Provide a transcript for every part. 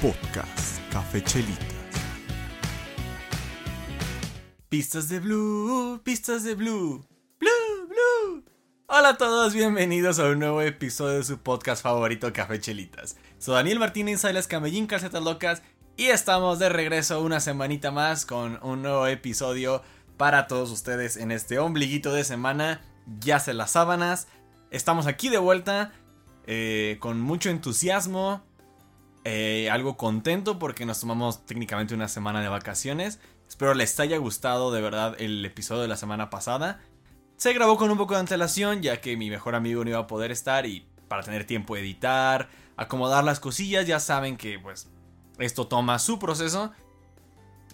Podcast Café Chelitas. Pistas de Blue, pistas de Blue, Blue, Blue. Hola a todos, bienvenidos a un nuevo episodio de su podcast favorito Café Chelitas. Soy Daniel Martínez, las Camellín Calcetas Locas y estamos de regreso una semanita más con un nuevo episodio para todos ustedes en este ombliguito de semana. Ya se las sábanas, estamos aquí de vuelta eh, con mucho entusiasmo, eh, algo contento porque nos tomamos técnicamente una semana de vacaciones. Espero les haya gustado de verdad el episodio de la semana pasada. Se grabó con un poco de antelación ya que mi mejor amigo no iba a poder estar y para tener tiempo editar, acomodar las cosillas, ya saben que pues esto toma su proceso.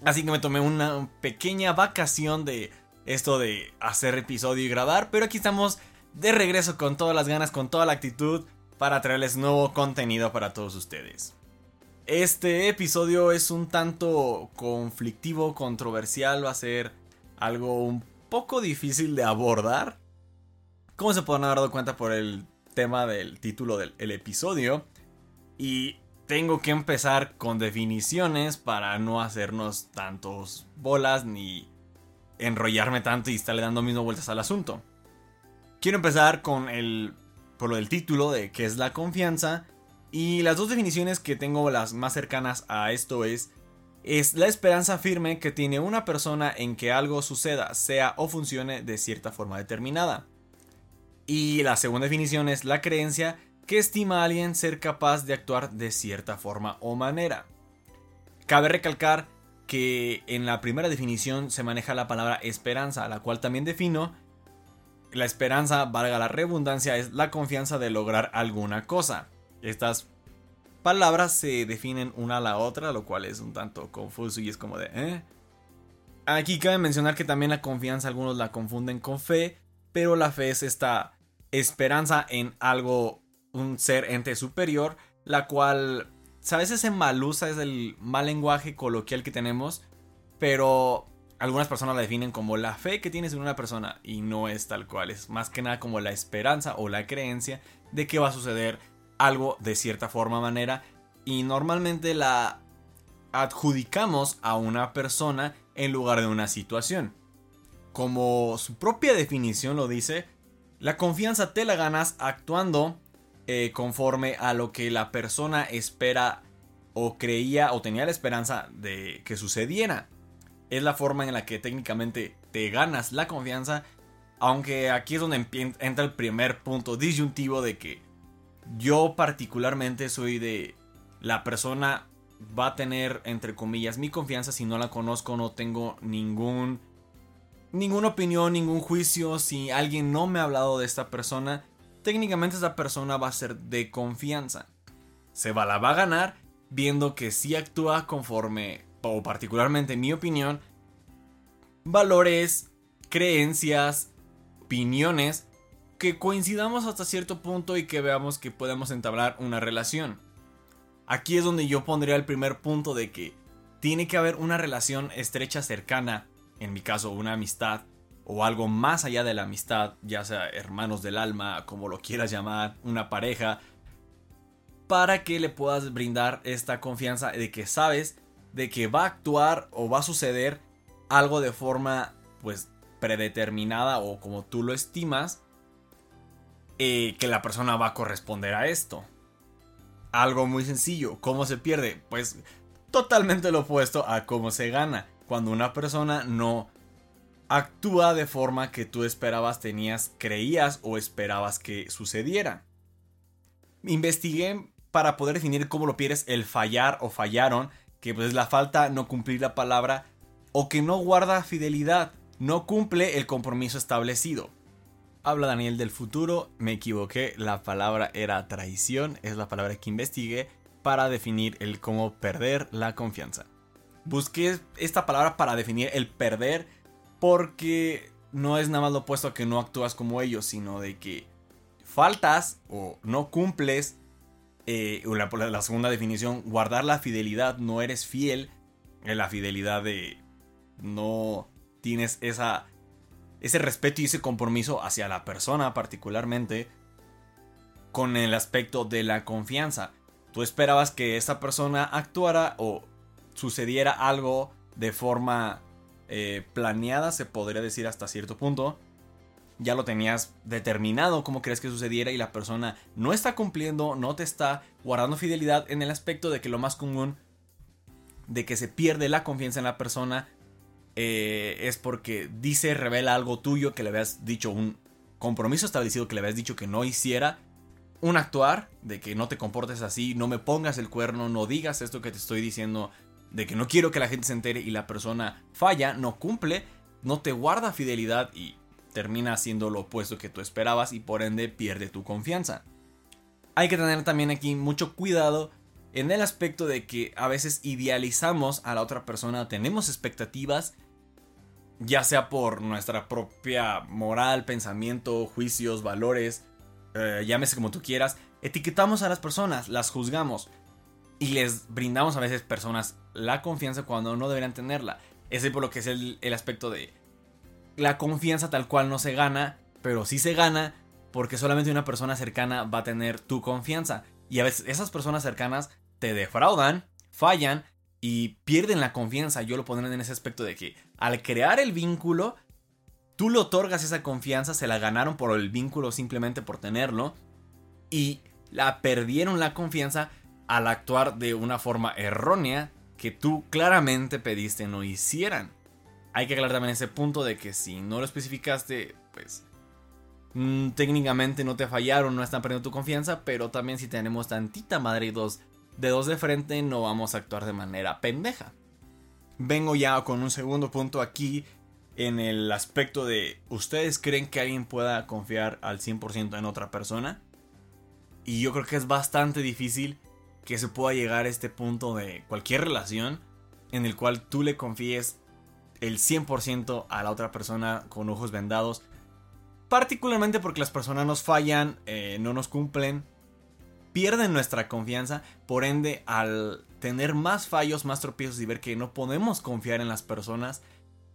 Así que me tomé una pequeña vacación de esto de hacer episodio y grabar, pero aquí estamos de regreso con todas las ganas, con toda la actitud para traerles nuevo contenido para todos ustedes. Este episodio es un tanto conflictivo, controversial, va a ser algo un poco difícil de abordar. Como se pueden haber dado cuenta por el tema del título del episodio. Y tengo que empezar con definiciones para no hacernos tantos bolas ni enrollarme tanto y estarle dando mismo vueltas al asunto. Quiero empezar con el por lo del título de qué es la confianza. Y las dos definiciones que tengo las más cercanas a esto es es la esperanza firme que tiene una persona en que algo suceda, sea o funcione de cierta forma determinada. Y la segunda definición es la creencia que estima a alguien ser capaz de actuar de cierta forma o manera. Cabe recalcar que en la primera definición se maneja la palabra esperanza, la cual también defino la esperanza, valga la redundancia, es la confianza de lograr alguna cosa. Estas palabras se definen una a la otra, lo cual es un tanto confuso y es como de... ¿eh? Aquí cabe mencionar que también la confianza algunos la confunden con fe, pero la fe es esta esperanza en algo, un ser ente superior, la cual, sabes, ese malusa es el mal lenguaje coloquial que tenemos, pero algunas personas la definen como la fe que tienes en una persona y no es tal cual, es más que nada como la esperanza o la creencia de que va a suceder algo de cierta forma manera y normalmente la adjudicamos a una persona en lugar de una situación. Como su propia definición lo dice, la confianza te la ganas actuando eh, conforme a lo que la persona espera o creía o tenía la esperanza de que sucediera es la forma en la que técnicamente te ganas la confianza. Aunque aquí es donde entra el primer punto disyuntivo de que yo particularmente soy de la persona va a tener entre comillas mi confianza si no la conozco, no tengo ningún ninguna opinión, ningún juicio, si alguien no me ha hablado de esta persona, técnicamente esa persona va a ser de confianza. Se va la va a ganar viendo que si actúa conforme o particularmente en mi opinión, valores, creencias, opiniones que coincidamos hasta cierto punto y que veamos que podemos entablar una relación. Aquí es donde yo pondría el primer punto de que tiene que haber una relación estrecha cercana, en mi caso una amistad, o algo más allá de la amistad, ya sea hermanos del alma, como lo quieras llamar, una pareja, para que le puedas brindar esta confianza de que sabes de que va a actuar o va a suceder algo de forma pues predeterminada o como tú lo estimas, eh, que la persona va a corresponder a esto. Algo muy sencillo, ¿cómo se pierde? Pues totalmente lo opuesto a cómo se gana. Cuando una persona no actúa de forma que tú esperabas, tenías, creías o esperabas que sucediera. Investigué para poder definir cómo lo pierdes el fallar o fallaron que pues, es la falta, no cumplir la palabra o que no guarda fidelidad, no cumple el compromiso establecido. Habla Daniel del futuro, me equivoqué, la palabra era traición, es la palabra que investigué para definir el cómo perder la confianza. Busqué esta palabra para definir el perder porque no es nada más lo opuesto a que no actúas como ellos, sino de que faltas o no cumples eh, la, segunda definición, guardar la fidelidad, no eres fiel, la fidelidad de no tienes esa, ese respeto y ese compromiso hacia la persona particularmente con el aspecto de la confianza. tú esperabas que esa persona actuara o sucediera algo de forma eh, planeada, se podría decir hasta cierto punto. Ya lo tenías determinado cómo crees que sucediera y la persona no está cumpliendo, no te está guardando fidelidad en el aspecto de que lo más común de que se pierde la confianza en la persona eh, es porque dice, revela algo tuyo que le habías dicho, un compromiso establecido que le habías dicho que no hiciera, un actuar de que no te comportes así, no me pongas el cuerno, no digas esto que te estoy diciendo, de que no quiero que la gente se entere y la persona falla, no cumple, no te guarda fidelidad y termina haciendo lo opuesto que tú esperabas y por ende pierde tu confianza. Hay que tener también aquí mucho cuidado en el aspecto de que a veces idealizamos a la otra persona, tenemos expectativas ya sea por nuestra propia moral, pensamiento, juicios, valores, eh, llámese como tú quieras, etiquetamos a las personas, las juzgamos y les brindamos a veces personas la confianza cuando no deberían tenerla. Ese por lo que es el, el aspecto de la confianza tal cual no se gana, pero sí se gana porque solamente una persona cercana va a tener tu confianza. Y a veces esas personas cercanas te defraudan, fallan y pierden la confianza. Yo lo pondré en ese aspecto de que al crear el vínculo, tú le otorgas esa confianza, se la ganaron por el vínculo simplemente por tenerlo y la perdieron la confianza al actuar de una forma errónea que tú claramente pediste no hicieran. Hay que aclarar también ese punto de que si no lo especificaste, pues mm, técnicamente no te fallaron, no están perdiendo tu confianza, pero también si tenemos tantita madre y dos dedos de frente, no vamos a actuar de manera pendeja. Vengo ya con un segundo punto aquí en el aspecto de, ¿ustedes creen que alguien pueda confiar al 100% en otra persona? Y yo creo que es bastante difícil que se pueda llegar a este punto de cualquier relación en el cual tú le confíes el 100% a la otra persona con ojos vendados. Particularmente porque las personas nos fallan, eh, no nos cumplen, pierden nuestra confianza, por ende al tener más fallos, más tropiezos y ver que no podemos confiar en las personas,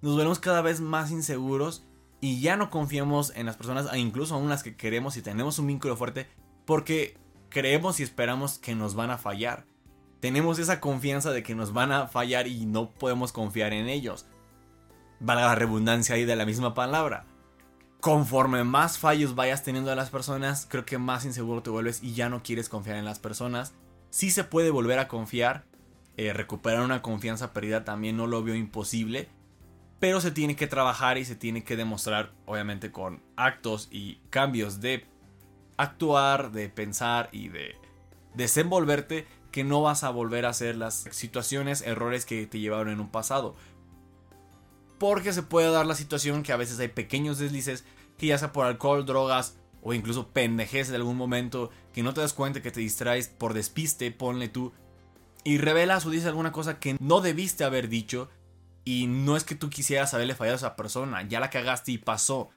nos vemos cada vez más inseguros y ya no confiamos en las personas, e incluso aún las que queremos y tenemos un vínculo fuerte, porque creemos y esperamos que nos van a fallar. Tenemos esa confianza de que nos van a fallar y no podemos confiar en ellos. Valga la redundancia ahí de la misma palabra. Conforme más fallos vayas teniendo de las personas, creo que más inseguro te vuelves y ya no quieres confiar en las personas. Sí se puede volver a confiar. Eh, recuperar una confianza perdida también no lo veo imposible. Pero se tiene que trabajar y se tiene que demostrar, obviamente, con actos y cambios de actuar, de pensar y de desenvolverte que no vas a volver a hacer las situaciones, errores que te llevaron en un pasado. Porque se puede dar la situación que a veces hay pequeños deslices que ya sea por alcohol, drogas o incluso pendejez de algún momento que no te das cuenta que te distraes por despiste, ponle tú y revelas o dices alguna cosa que no debiste haber dicho y no es que tú quisieras haberle fallado a esa persona, ya la cagaste y pasó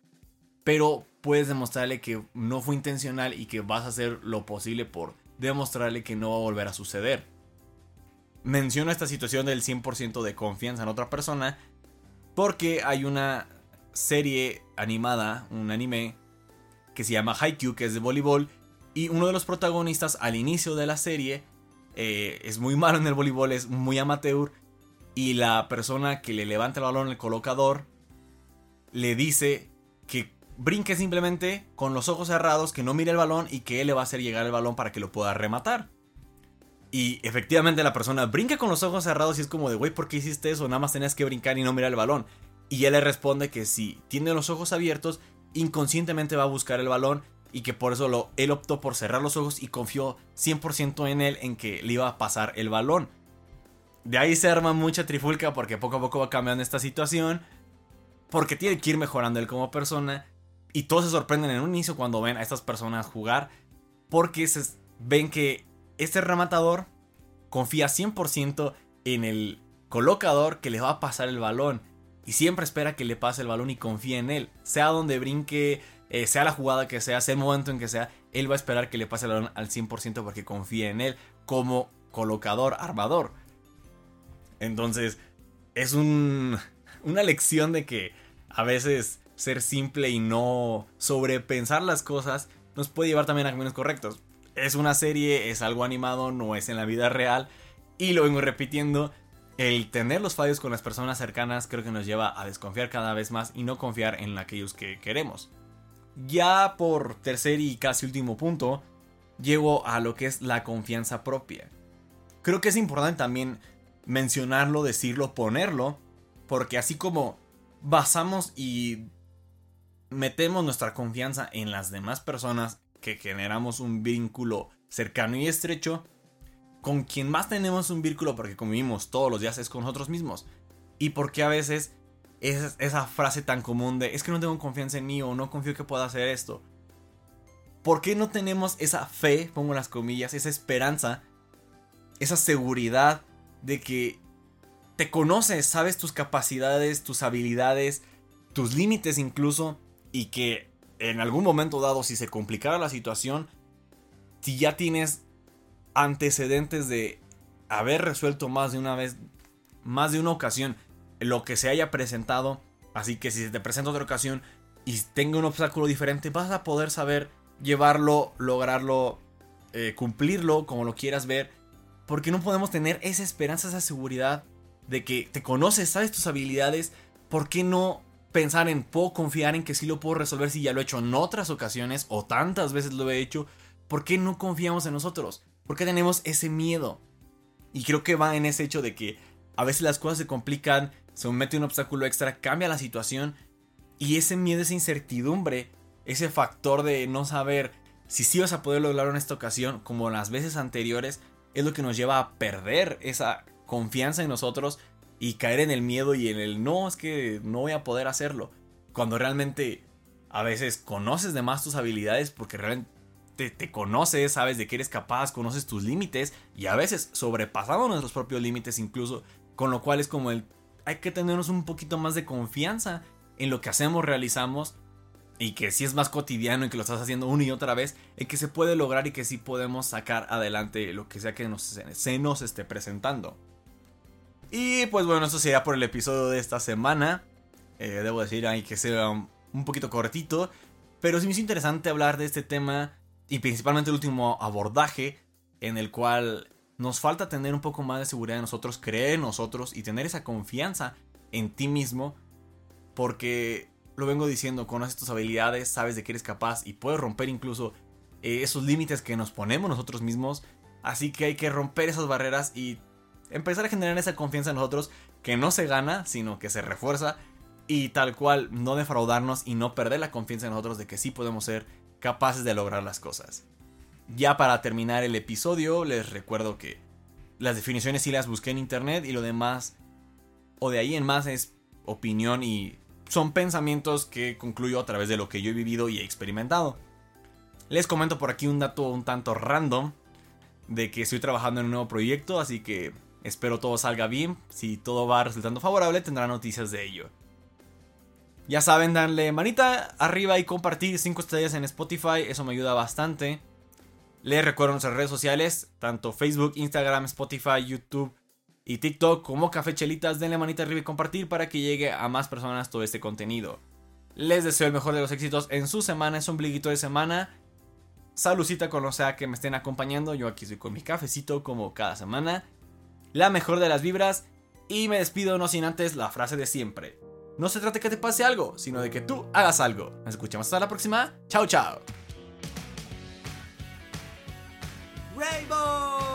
pero puedes demostrarle que no fue intencional y que vas a hacer lo posible por demostrarle que no va a volver a suceder. Menciono esta situación del 100% de confianza en otra persona porque hay una serie animada, un anime que se llama Haikyuu, que es de voleibol, y uno de los protagonistas al inicio de la serie eh, es muy malo en el voleibol, es muy amateur, y la persona que le levanta el balón, el colocador, le dice que brinque simplemente con los ojos cerrados, que no mire el balón y que él le va a hacer llegar el balón para que lo pueda rematar. Y efectivamente la persona brinca con los ojos cerrados y es como de, güey, ¿por qué hiciste eso? Nada más tenías que brincar y no mirar el balón. Y él le responde que si tiene los ojos abiertos, inconscientemente va a buscar el balón y que por eso lo, él optó por cerrar los ojos y confió 100% en él en que le iba a pasar el balón. De ahí se arma mucha trifulca porque poco a poco va cambiando esta situación. Porque tiene que ir mejorando él como persona. Y todos se sorprenden en un inicio cuando ven a estas personas jugar. Porque se ven que este rematador confía 100% en el colocador que le va a pasar el balón. Y siempre espera que le pase el balón y confía en él. Sea donde brinque, eh, sea la jugada que sea, sea el momento en que sea, él va a esperar que le pase el balón al 100% porque confía en él como colocador, armador. Entonces, es un, una lección de que a veces ser simple y no sobrepensar las cosas nos puede llevar también a caminos correctos. Es una serie, es algo animado, no es en la vida real. Y lo vengo repitiendo, el tener los fallos con las personas cercanas creo que nos lleva a desconfiar cada vez más y no confiar en aquellos que queremos. Ya por tercer y casi último punto, llego a lo que es la confianza propia. Creo que es importante también mencionarlo, decirlo, ponerlo, porque así como basamos y metemos nuestra confianza en las demás personas que generamos un vínculo cercano y estrecho, con quien más tenemos un vínculo porque convivimos todos los días es con nosotros mismos. Y porque a veces es esa frase tan común de es que no tengo confianza en mí o no confío que pueda hacer esto. ¿Por qué no tenemos esa fe, pongo las comillas, esa esperanza, esa seguridad de que te conoces, sabes tus capacidades, tus habilidades, tus límites incluso, y que en algún momento dado, si se complicara la situación, si ya tienes antecedentes de haber resuelto más de una vez, más de una ocasión, lo que se haya presentado, así que si se te presenta otra ocasión y tenga un obstáculo diferente, vas a poder saber llevarlo, lograrlo, eh, cumplirlo como lo quieras ver, porque no podemos tener esa esperanza, esa seguridad de que te conoces, sabes tus habilidades, ¿por qué no pensar en puedo confiar en que sí lo puedo resolver si ya lo he hecho en otras ocasiones o tantas veces lo he hecho. ¿Por qué no confiamos en nosotros? ¿Por qué tenemos ese miedo? Y creo que va en ese hecho de que a veces las cosas se complican, se mete un obstáculo extra, cambia la situación y ese miedo, esa incertidumbre, ese factor de no saber si sí vas a poder lograrlo en esta ocasión como las veces anteriores, es lo que nos lleva a perder esa confianza en nosotros y caer en el miedo y en el no, es que no voy a poder hacerlo. Cuando realmente a veces conoces de más tus habilidades porque realmente te, conoces, sabes de qué eres capaz, conoces tus límites y a veces sobrepasamos nuestros propios límites incluso, con lo cual es como el hay que tenernos un poquito más de confianza en lo que hacemos, realizamos y que si es más cotidiano y que lo estás haciendo una y otra vez, el que se puede lograr y que sí podemos sacar adelante lo que sea que nos, se nos esté presentando. Y pues bueno, eso sería por el episodio de esta semana. Eh, debo decir ahí que sea un poquito cortito. Pero sí me hizo interesante hablar de este tema y principalmente el último abordaje en el cual nos falta tener un poco más de seguridad en nosotros, creer en nosotros y tener esa confianza en ti mismo. Porque lo vengo diciendo, conoces tus habilidades, sabes de que eres capaz y puedes romper incluso eh, esos límites que nos ponemos nosotros mismos. Así que hay que romper esas barreras y empezar a generar esa confianza en nosotros que no se gana, sino que se refuerza y tal cual no defraudarnos y no perder la confianza en nosotros de que sí podemos ser capaces de lograr las cosas. Ya para terminar el episodio, les recuerdo que las definiciones sí las busqué en internet y lo demás, o de ahí en más, es opinión y son pensamientos que concluyo a través de lo que yo he vivido y he experimentado. Les comento por aquí un dato un tanto random de que estoy trabajando en un nuevo proyecto, así que Espero todo salga bien. Si todo va resultando favorable, tendrá noticias de ello. Ya saben, darle manita arriba y compartir 5 estrellas en Spotify, eso me ayuda bastante. Les recuerdo nuestras redes sociales, tanto Facebook, Instagram, Spotify, YouTube y TikTok como Café Chelitas. Denle manita arriba y compartir para que llegue a más personas todo este contenido. Les deseo el mejor de los éxitos en su semana, es un bliguito de semana. Salucita con lo sea que me estén acompañando. Yo aquí estoy con mi cafecito como cada semana la mejor de las vibras y me despido no sin antes la frase de siempre. No se trata de que te pase algo, sino de que tú hagas algo. Nos escuchamos hasta la próxima. Chao, chao. Rainbow.